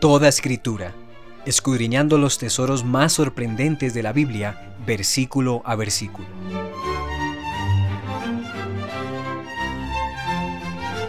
Toda escritura, escudriñando los tesoros más sorprendentes de la Biblia, versículo a versículo.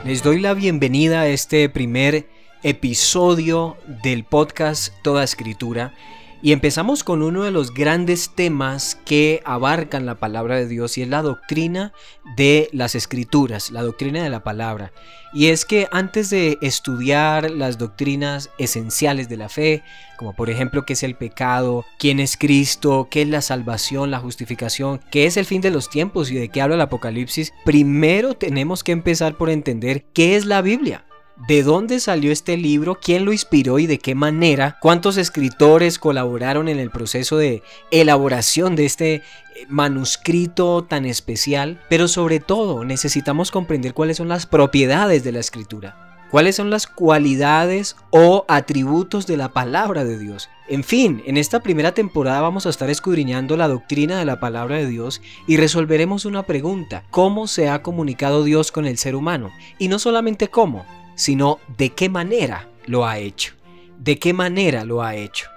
Les doy la bienvenida a este primer episodio del podcast Toda Escritura y empezamos con uno de los grandes temas que abarcan la palabra de Dios y es la doctrina de las escrituras, la doctrina de la palabra. Y es que antes de estudiar las doctrinas esenciales de la fe, como por ejemplo qué es el pecado, quién es Cristo, qué es la salvación, la justificación, qué es el fin de los tiempos y de qué habla el Apocalipsis, primero tenemos que empezar por entender qué es la Biblia de dónde salió este libro, quién lo inspiró y de qué manera, cuántos escritores colaboraron en el proceso de elaboración de este eh, manuscrito tan especial, pero sobre todo necesitamos comprender cuáles son las propiedades de la escritura. ¿Cuáles son las cualidades o atributos de la palabra de Dios? En fin, en esta primera temporada vamos a estar escudriñando la doctrina de la palabra de Dios y resolveremos una pregunta. ¿Cómo se ha comunicado Dios con el ser humano? Y no solamente cómo, sino de qué manera lo ha hecho. De qué manera lo ha hecho.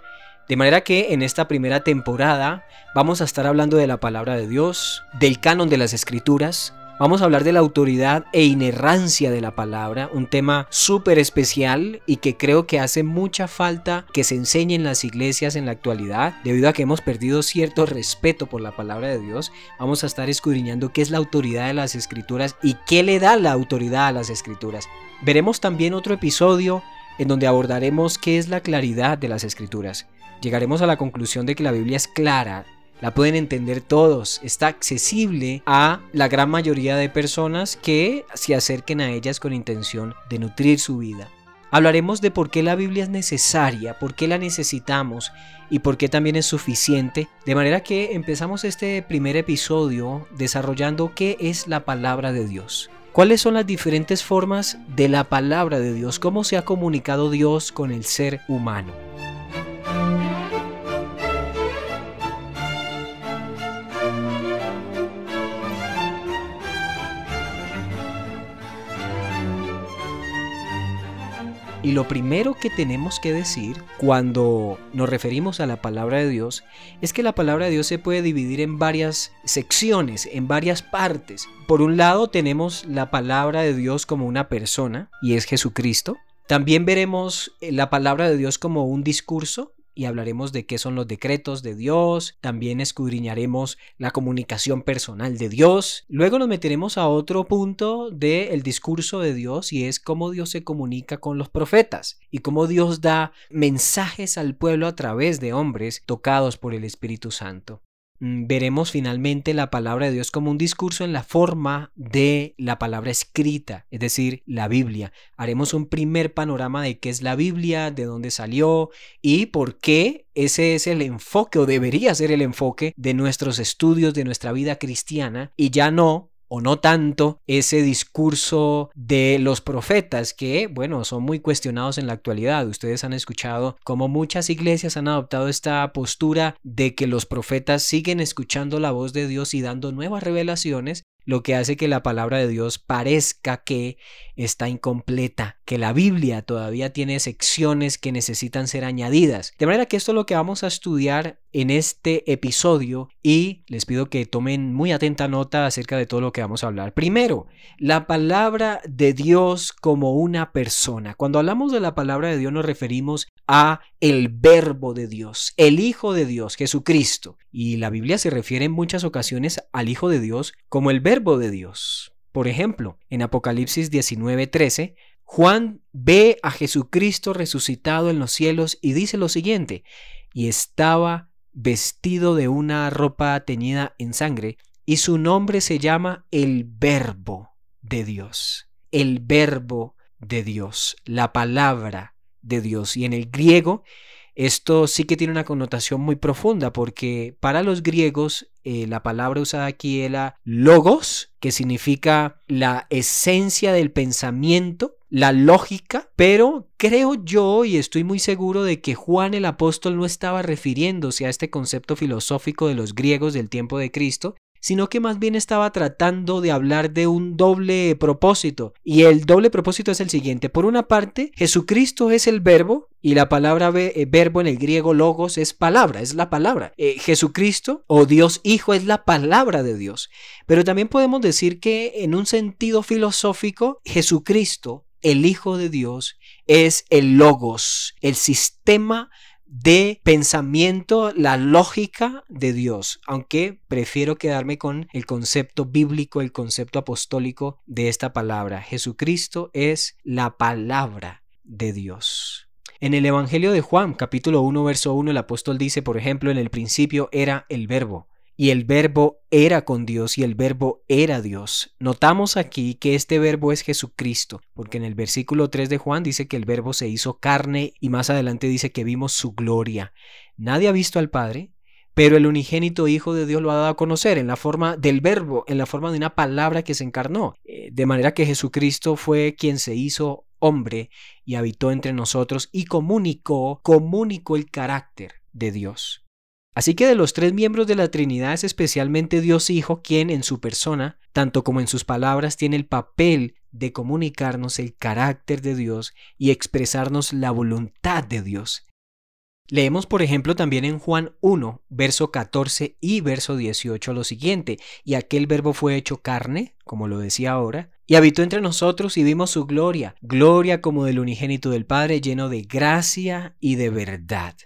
De manera que en esta primera temporada vamos a estar hablando de la palabra de Dios, del canon de las escrituras, Vamos a hablar de la autoridad e inerrancia de la palabra, un tema súper especial y que creo que hace mucha falta que se enseñe en las iglesias en la actualidad, debido a que hemos perdido cierto respeto por la palabra de Dios. Vamos a estar escudriñando qué es la autoridad de las escrituras y qué le da la autoridad a las escrituras. Veremos también otro episodio en donde abordaremos qué es la claridad de las escrituras. Llegaremos a la conclusión de que la Biblia es clara, la pueden entender todos, está accesible a la gran mayoría de personas que se acerquen a ellas con intención de nutrir su vida. Hablaremos de por qué la Biblia es necesaria, por qué la necesitamos y por qué también es suficiente. De manera que empezamos este primer episodio desarrollando qué es la palabra de Dios. ¿Cuáles son las diferentes formas de la palabra de Dios? ¿Cómo se ha comunicado Dios con el ser humano? Y lo primero que tenemos que decir cuando nos referimos a la palabra de Dios es que la palabra de Dios se puede dividir en varias secciones, en varias partes. Por un lado tenemos la palabra de Dios como una persona y es Jesucristo. También veremos la palabra de Dios como un discurso y hablaremos de qué son los decretos de Dios, también escudriñaremos la comunicación personal de Dios, luego nos meteremos a otro punto del discurso de Dios y es cómo Dios se comunica con los profetas y cómo Dios da mensajes al pueblo a través de hombres tocados por el Espíritu Santo. Mm, veremos finalmente la palabra de Dios como un discurso en la forma de la palabra escrita, es decir, la Biblia. Haremos un primer panorama de qué es la Biblia, de dónde salió y por qué ese es el enfoque o debería ser el enfoque de nuestros estudios, de nuestra vida cristiana y ya no o no tanto ese discurso de los profetas que, bueno, son muy cuestionados en la actualidad. Ustedes han escuchado cómo muchas iglesias han adoptado esta postura de que los profetas siguen escuchando la voz de Dios y dando nuevas revelaciones lo que hace que la palabra de Dios parezca que está incompleta, que la Biblia todavía tiene secciones que necesitan ser añadidas. De manera que esto es lo que vamos a estudiar en este episodio y les pido que tomen muy atenta nota acerca de todo lo que vamos a hablar. Primero, la palabra de Dios como una persona. Cuando hablamos de la palabra de Dios nos referimos a el verbo de Dios, el Hijo de Dios, Jesucristo. Y la Biblia se refiere en muchas ocasiones al Hijo de Dios como el verbo de Dios. Por ejemplo, en Apocalipsis 19:13, Juan ve a Jesucristo resucitado en los cielos y dice lo siguiente, y estaba vestido de una ropa teñida en sangre, y su nombre se llama el Verbo de Dios. El Verbo de Dios, la palabra de Dios. Y en el griego esto sí que tiene una connotación muy profunda porque para los griegos eh, la palabra usada aquí era logos, que significa la esencia del pensamiento, la lógica, pero creo yo y estoy muy seguro de que Juan el apóstol no estaba refiriéndose a este concepto filosófico de los griegos del tiempo de Cristo, sino que más bien estaba tratando de hablar de un doble propósito. Y el doble propósito es el siguiente. Por una parte, Jesucristo es el verbo y la palabra eh, verbo en el griego logos es palabra, es la palabra. Eh, Jesucristo o Dios Hijo es la palabra de Dios. Pero también podemos decir que en un sentido filosófico, Jesucristo, el Hijo de Dios, es el logos, el sistema de pensamiento, la lógica de Dios, aunque prefiero quedarme con el concepto bíblico, el concepto apostólico de esta palabra. Jesucristo es la palabra de Dios. En el Evangelio de Juan, capítulo 1, verso 1, el apóstol dice, por ejemplo, en el principio era el verbo y el verbo era con Dios y el verbo era Dios. Notamos aquí que este verbo es Jesucristo, porque en el versículo 3 de Juan dice que el verbo se hizo carne y más adelante dice que vimos su gloria. Nadie ha visto al Padre, pero el unigénito Hijo de Dios lo ha dado a conocer en la forma del verbo, en la forma de una palabra que se encarnó. Eh, de manera que Jesucristo fue quien se hizo hombre y habitó entre nosotros y comunicó, comunicó el carácter de Dios. Así que de los tres miembros de la Trinidad es especialmente Dios Hijo quien en su persona, tanto como en sus palabras, tiene el papel de comunicarnos el carácter de Dios y expresarnos la voluntad de Dios. Leemos, por ejemplo, también en Juan 1, verso 14 y verso 18 lo siguiente, y aquel verbo fue hecho carne, como lo decía ahora, y habitó entre nosotros y vimos su gloria, gloria como del unigénito del Padre, lleno de gracia y de verdad.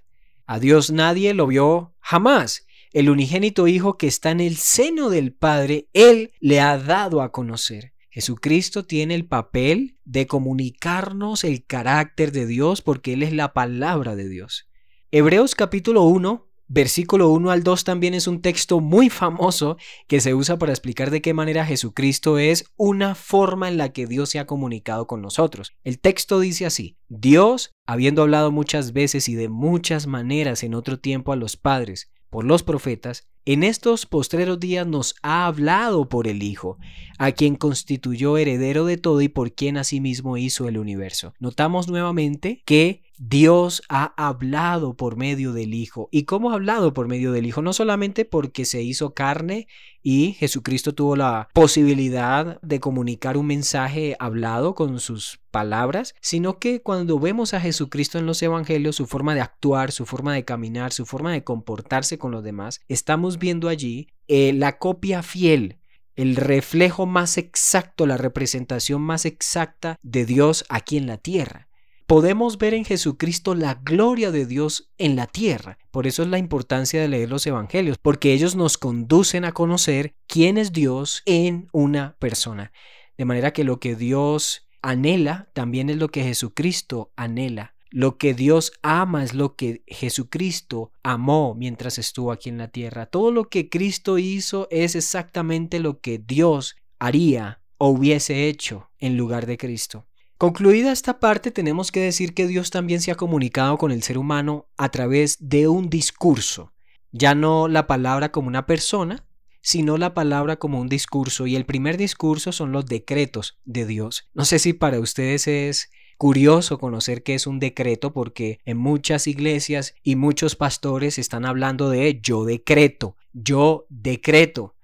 A Dios nadie lo vio jamás. El unigénito Hijo que está en el seno del Padre, Él le ha dado a conocer. Jesucristo tiene el papel de comunicarnos el carácter de Dios porque Él es la palabra de Dios. Hebreos capítulo 1, versículo 1 al 2 también es un texto muy famoso que se usa para explicar de qué manera Jesucristo es una forma en la que Dios se ha comunicado con nosotros. El texto dice así, Dios habiendo hablado muchas veces y de muchas maneras en otro tiempo a los padres por los profetas, en estos postreros días nos ha hablado por el Hijo, a quien constituyó heredero de todo y por quien asimismo hizo el universo. Notamos nuevamente que Dios ha hablado por medio del Hijo. ¿Y cómo ha hablado por medio del Hijo? No solamente porque se hizo carne y Jesucristo tuvo la posibilidad de comunicar un mensaje hablado con sus palabras, sino que cuando vemos a Jesucristo en los evangelios, su forma de actuar, su forma de caminar, su forma de comportarse con los demás, estamos viendo allí eh, la copia fiel el reflejo más exacto, la representación más exacta de Dios aquí en la tierra podemos ver en Jesucristo la gloria de Dios en la tierra. Por eso es la importancia de leer los evangelios, porque ellos nos conducen a conocer quién es Dios en una persona. De manera que lo que Dios anhela también es lo que Jesucristo anhela. Lo que Dios ama es lo que Jesucristo amó mientras estuvo aquí en la tierra. Todo lo que Cristo hizo es exactamente lo que Dios haría o hubiese hecho en lugar de Cristo. Concluida esta parte, tenemos que decir que Dios también se ha comunicado con el ser humano a través de un discurso, ya no la palabra como una persona, sino la palabra como un discurso, y el primer discurso son los decretos de Dios. No sé si para ustedes es curioso conocer qué es un decreto porque en muchas iglesias y muchos pastores están hablando de yo decreto, yo decreto.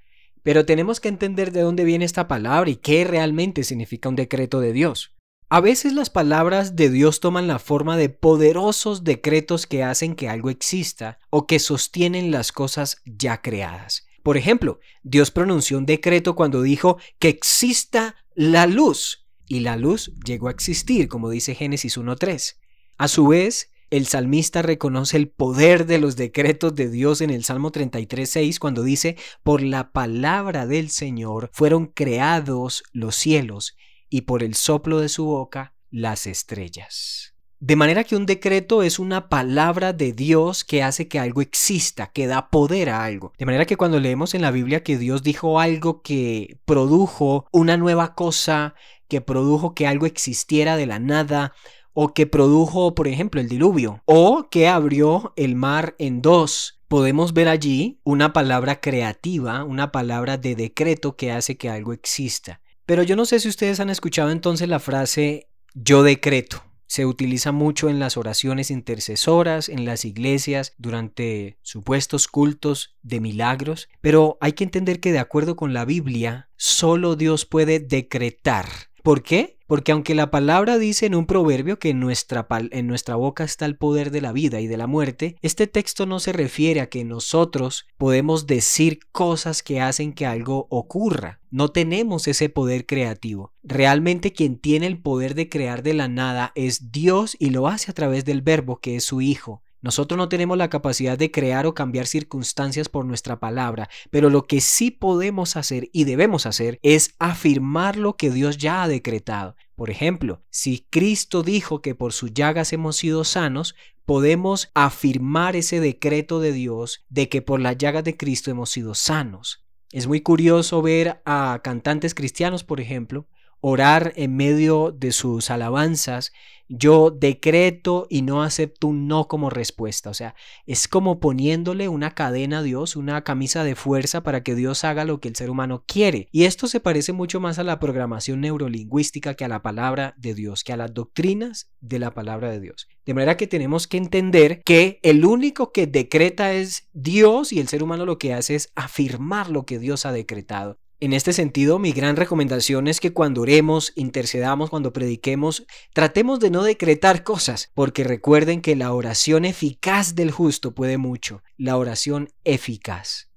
Pero tenemos que entender de dónde viene esta palabra y qué realmente significa un decreto de Dios. A veces las palabras de Dios toman la forma de poderosos decretos que hacen que algo exista o que sostienen las cosas ya creadas. Por ejemplo, Dios pronunció un decreto cuando dijo que exista la luz y la luz llegó a existir, como dice Génesis 1.3. A su vez, el salmista reconoce el poder de los decretos de Dios en el Salmo 33.6 cuando dice, por la palabra del Señor fueron creados los cielos y por el soplo de su boca las estrellas. De manera que un decreto es una palabra de Dios que hace que algo exista, que da poder a algo. De manera que cuando leemos en la Biblia que Dios dijo algo que produjo una nueva cosa, que produjo que algo existiera de la nada, o que produjo, por ejemplo, el diluvio, o que abrió el mar en dos, podemos ver allí una palabra creativa, una palabra de decreto que hace que algo exista. Pero yo no sé si ustedes han escuchado entonces la frase yo decreto. se utiliza mucho en las oraciones intercesoras, en las iglesias, durante supuestos cultos de milagros, pero hay que entender que de acuerdo con la Biblia, solo Dios puede decretar. ¿Por qué? Porque aunque la palabra dice en un proverbio que en nuestra, en nuestra boca está el poder de la vida y de la muerte, este texto no se refiere a que nosotros podemos decir cosas que hacen que algo ocurra. No tenemos ese poder creativo. Realmente quien tiene el poder de crear de la nada es Dios y lo hace a través del verbo que es su Hijo. Nosotros no tenemos la capacidad de crear o cambiar circunstancias por nuestra palabra, pero lo que sí podemos hacer y debemos hacer es afirmar lo que Dios ya ha decretado. Por ejemplo, si Cristo dijo que por sus llagas hemos sido sanos, podemos afirmar ese decreto de Dios de que por las llagas de Cristo hemos sido sanos. Es muy curioso ver a cantantes cristianos, por ejemplo, orar en medio de sus alabanzas, yo decreto y no acepto un no como respuesta. O sea, es como poniéndole una cadena a Dios, una camisa de fuerza para que Dios haga lo que el ser humano quiere. Y esto se parece mucho más a la programación neurolingüística que a la palabra de Dios, que a las doctrinas de la palabra de Dios. De manera que tenemos que entender que el único que decreta es Dios y el ser humano lo que hace es afirmar lo que Dios ha decretado. En este sentido, mi gran recomendación es que cuando oremos, intercedamos, cuando prediquemos, tratemos de no decretar cosas, porque recuerden que la oración eficaz del justo puede mucho, la oración eficaz.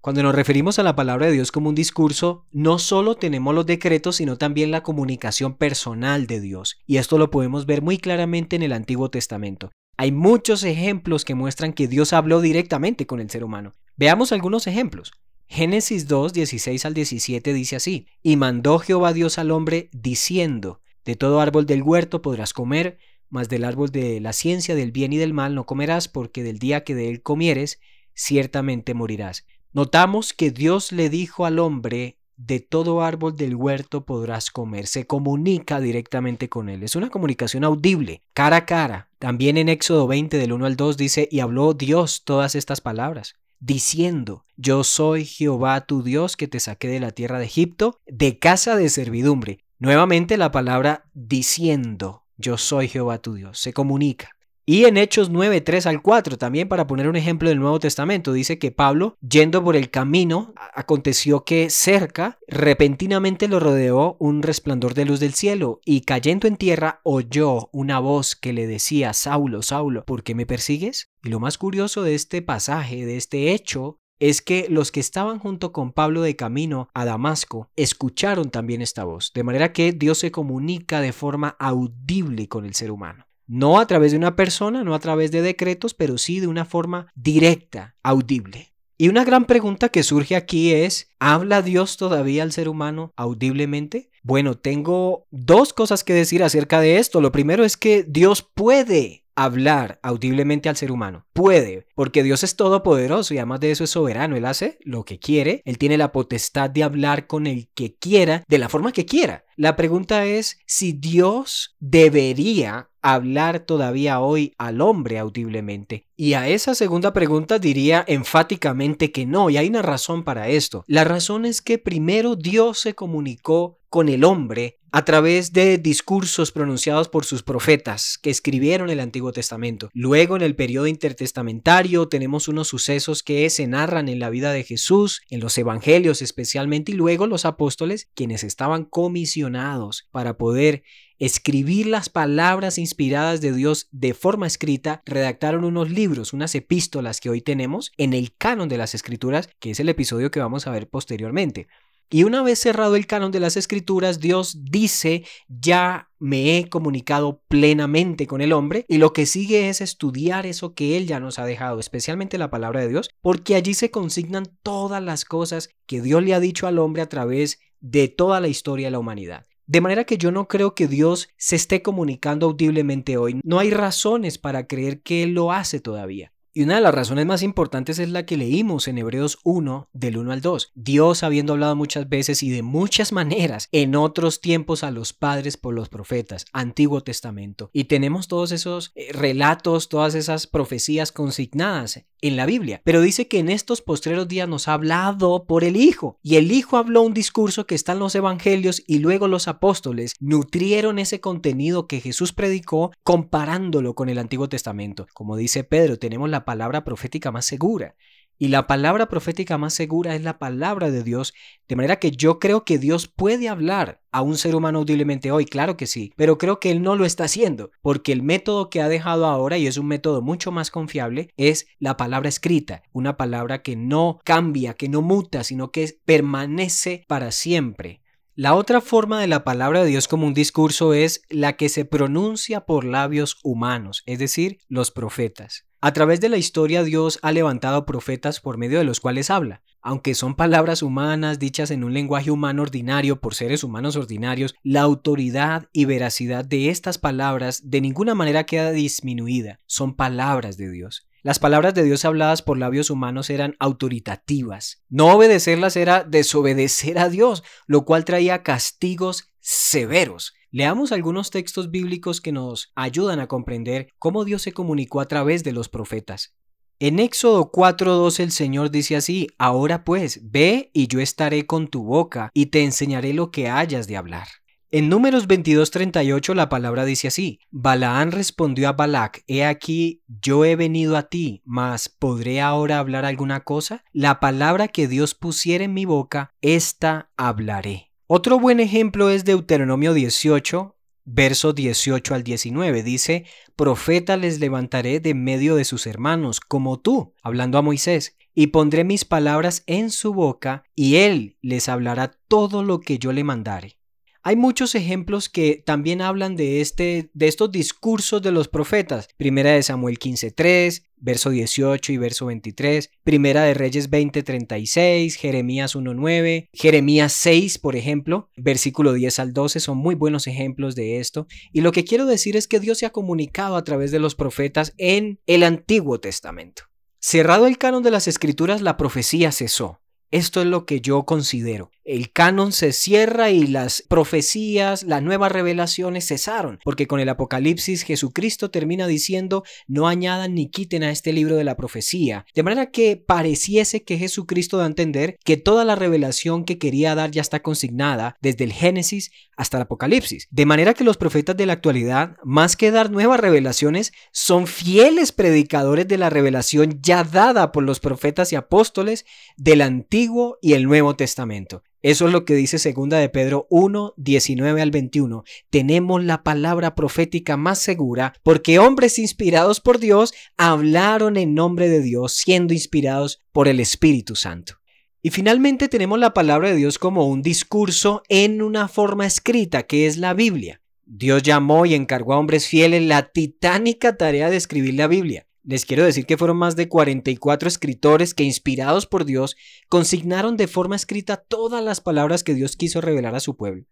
Cuando nos referimos a la palabra de Dios como un discurso, no solo tenemos los decretos, sino también la comunicación personal de Dios. Y esto lo podemos ver muy claramente en el Antiguo Testamento. Hay muchos ejemplos que muestran que Dios habló directamente con el ser humano. Veamos algunos ejemplos. Génesis 2, 16 al 17 dice así, y mandó Jehová Dios al hombre diciendo, de todo árbol del huerto podrás comer, mas del árbol de la ciencia del bien y del mal no comerás, porque del día que de él comieres, ciertamente morirás. Notamos que Dios le dijo al hombre, de todo árbol del huerto podrás comer. Se comunica directamente con él. Es una comunicación audible, cara a cara. También en Éxodo 20 del 1 al 2 dice, y habló Dios todas estas palabras diciendo, Yo soy Jehová tu Dios que te saqué de la tierra de Egipto, de casa de servidumbre. Nuevamente la palabra diciendo, Yo soy Jehová tu Dios, se comunica. Y en Hechos 9, 3 al 4, también para poner un ejemplo del Nuevo Testamento, dice que Pablo, yendo por el camino, aconteció que cerca, repentinamente lo rodeó un resplandor de luz del cielo, y cayendo en tierra oyó una voz que le decía, Saulo, Saulo, ¿por qué me persigues? Y lo más curioso de este pasaje, de este hecho, es que los que estaban junto con Pablo de camino a Damasco escucharon también esta voz, de manera que Dios se comunica de forma audible con el ser humano. No a través de una persona, no a través de decretos, pero sí de una forma directa, audible. Y una gran pregunta que surge aquí es, ¿habla Dios todavía al ser humano audiblemente? Bueno, tengo dos cosas que decir acerca de esto. Lo primero es que Dios puede hablar audiblemente al ser humano. Puede, porque Dios es todopoderoso y además de eso es soberano. Él hace lo que quiere. Él tiene la potestad de hablar con el que quiera, de la forma que quiera. La pregunta es si Dios debería hablar todavía hoy al hombre audiblemente. Y a esa segunda pregunta diría enfáticamente que no, y hay una razón para esto. La razón es que primero Dios se comunicó con el hombre a través de discursos pronunciados por sus profetas que escribieron el Antiguo Testamento. Luego en el periodo intertestamentario tenemos unos sucesos que se narran en la vida de Jesús, en los evangelios especialmente, y luego los apóstoles quienes estaban comisionados para poder escribir las palabras inspiradas de Dios de forma escrita, redactaron unos libros, unas epístolas que hoy tenemos en el canon de las escrituras, que es el episodio que vamos a ver posteriormente. Y una vez cerrado el canon de las escrituras, Dios dice, ya me he comunicado plenamente con el hombre y lo que sigue es estudiar eso que Él ya nos ha dejado, especialmente la palabra de Dios, porque allí se consignan todas las cosas que Dios le ha dicho al hombre a través de toda la historia de la humanidad. De manera que yo no creo que Dios se esté comunicando audiblemente hoy. No hay razones para creer que Él lo hace todavía. Y una de las razones más importantes es la que leímos en Hebreos 1, del 1 al 2. Dios habiendo hablado muchas veces y de muchas maneras en otros tiempos a los padres por los profetas, Antiguo Testamento. Y tenemos todos esos eh, relatos, todas esas profecías consignadas en la Biblia, pero dice que en estos postreros días nos ha hablado por el Hijo. Y el Hijo habló un discurso que está en los Evangelios y luego los apóstoles nutrieron ese contenido que Jesús predicó comparándolo con el Antiguo Testamento. Como dice Pedro, tenemos la palabra profética más segura. Y la palabra profética más segura es la palabra de Dios, de manera que yo creo que Dios puede hablar a un ser humano audiblemente hoy, claro que sí, pero creo que Él no lo está haciendo, porque el método que ha dejado ahora, y es un método mucho más confiable, es la palabra escrita, una palabra que no cambia, que no muta, sino que permanece para siempre. La otra forma de la palabra de Dios como un discurso es la que se pronuncia por labios humanos, es decir, los profetas. A través de la historia Dios ha levantado profetas por medio de los cuales habla. Aunque son palabras humanas dichas en un lenguaje humano ordinario por seres humanos ordinarios, la autoridad y veracidad de estas palabras de ninguna manera queda disminuida. Son palabras de Dios. Las palabras de Dios habladas por labios humanos eran autoritativas. No obedecerlas era desobedecer a Dios, lo cual traía castigos severos. Leamos algunos textos bíblicos que nos ayudan a comprender cómo Dios se comunicó a través de los profetas. En Éxodo 4.2 el Señor dice así, Ahora pues, ve y yo estaré con tu boca y te enseñaré lo que hayas de hablar. En Números 22:38 la palabra dice así, Balaán respondió a Balac, He aquí, yo he venido a ti, mas ¿podré ahora hablar alguna cosa? La palabra que Dios pusiera en mi boca, esta hablaré. Otro buen ejemplo es Deuteronomio 18, verso 18 al 19. Dice, Profeta les levantaré de medio de sus hermanos, como tú, hablando a Moisés, y pondré mis palabras en su boca, y él les hablará todo lo que yo le mandare. Hay muchos ejemplos que también hablan de, este, de estos discursos de los profetas. Primera de Samuel 15.3, verso 18 y verso 23. Primera de Reyes 20.36, Jeremías 1.9, Jeremías 6, por ejemplo, versículo 10 al 12 son muy buenos ejemplos de esto. Y lo que quiero decir es que Dios se ha comunicado a través de los profetas en el Antiguo Testamento. Cerrado el canon de las Escrituras, la profecía cesó. Esto es lo que yo considero. El canon se cierra y las profecías, las nuevas revelaciones cesaron, porque con el Apocalipsis Jesucristo termina diciendo no añadan ni quiten a este libro de la profecía, de manera que pareciese que Jesucristo da a entender que toda la revelación que quería dar ya está consignada desde el Génesis hasta el Apocalipsis, de manera que los profetas de la actualidad, más que dar nuevas revelaciones, son fieles predicadores de la revelación ya dada por los profetas y apóstoles del Antiguo y el Nuevo Testamento. Eso es lo que dice segunda de Pedro 1, 19 al 21. Tenemos la palabra profética más segura porque hombres inspirados por Dios hablaron en nombre de Dios siendo inspirados por el Espíritu Santo. Y finalmente tenemos la palabra de Dios como un discurso en una forma escrita que es la Biblia. Dios llamó y encargó a hombres fieles la titánica tarea de escribir la Biblia. Les quiero decir que fueron más de 44 escritores que, inspirados por Dios, consignaron de forma escrita todas las palabras que Dios quiso revelar a su pueblo.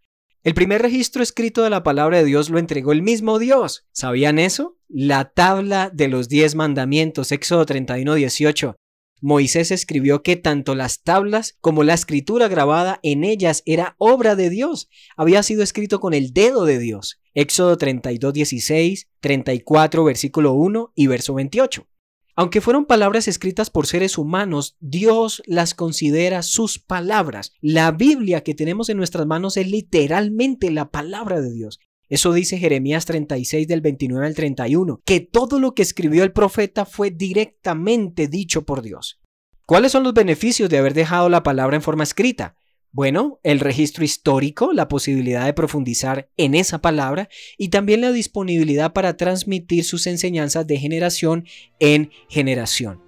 El primer registro escrito de la palabra de Dios lo entregó el mismo Dios. ¿Sabían eso? La tabla de los diez mandamientos, Éxodo 31, 18. Moisés escribió que tanto las tablas como la escritura grabada en ellas era obra de Dios, había sido escrito con el dedo de Dios. Éxodo 32, 16, 34, versículo 1 y verso 28. Aunque fueron palabras escritas por seres humanos, Dios las considera sus palabras. La Biblia que tenemos en nuestras manos es literalmente la palabra de Dios. Eso dice Jeremías 36 del 29 al 31, que todo lo que escribió el profeta fue directamente dicho por Dios. ¿Cuáles son los beneficios de haber dejado la palabra en forma escrita? Bueno, el registro histórico, la posibilidad de profundizar en esa palabra y también la disponibilidad para transmitir sus enseñanzas de generación en generación.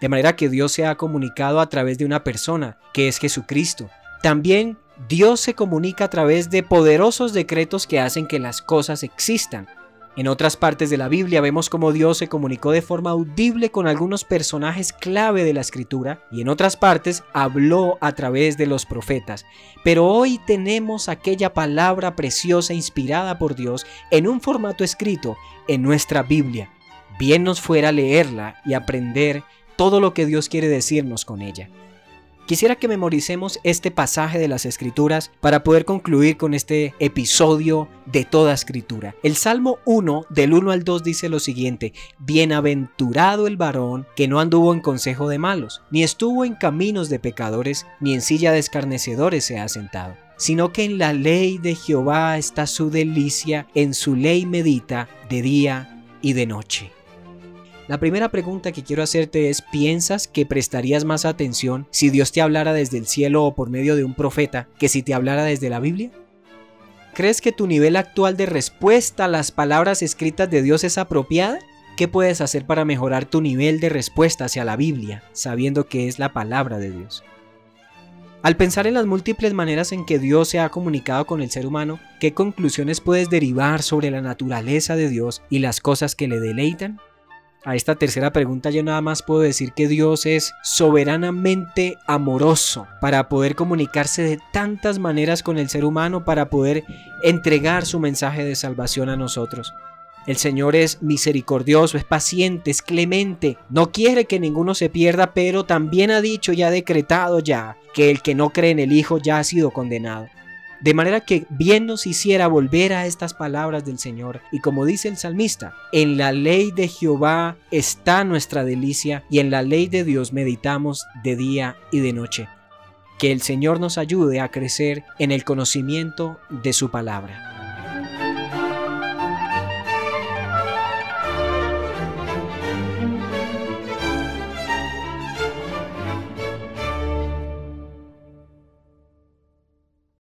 De manera que Dios se ha comunicado a través de una persona, que es Jesucristo. También Dios se comunica a través de poderosos decretos que hacen que las cosas existan. En otras partes de la Biblia vemos cómo Dios se comunicó de forma audible con algunos personajes clave de la escritura y en otras partes habló a través de los profetas. Pero hoy tenemos aquella palabra preciosa inspirada por Dios en un formato escrito en nuestra Biblia. Bien nos fuera leerla y aprender todo lo que Dios quiere decirnos con ella. Quisiera que memoricemos este pasaje de las Escrituras para poder concluir con este episodio de toda Escritura. El Salmo 1 del 1 al 2 dice lo siguiente, Bienaventurado el varón que no anduvo en consejo de malos, ni estuvo en caminos de pecadores, ni en silla de escarnecedores se ha sentado sino que en la ley de Jehová está su delicia, en su ley medita de día y de noche. La primera pregunta que quiero hacerte es, ¿piensas que prestarías más atención si Dios te hablara desde el cielo o por medio de un profeta que si te hablara desde la Biblia? ¿Crees que tu nivel actual de respuesta a las palabras escritas de Dios es apropiada? ¿Qué puedes hacer para mejorar tu nivel de respuesta hacia la Biblia, sabiendo que es la palabra de Dios? Al pensar en las múltiples maneras en que Dios se ha comunicado con el ser humano, ¿qué conclusiones puedes derivar sobre la naturaleza de Dios y las cosas que le deleitan? A esta tercera pregunta yo nada más puedo decir que Dios es soberanamente amoroso para poder comunicarse de tantas maneras con el ser humano, para poder entregar su mensaje de salvación a nosotros. El Señor es misericordioso, es paciente, es clemente, no quiere que ninguno se pierda, pero también ha dicho y ha decretado ya que el que no cree en el Hijo ya ha sido condenado. De manera que bien nos hiciera volver a estas palabras del Señor. Y como dice el salmista, en la ley de Jehová está nuestra delicia y en la ley de Dios meditamos de día y de noche. Que el Señor nos ayude a crecer en el conocimiento de su palabra.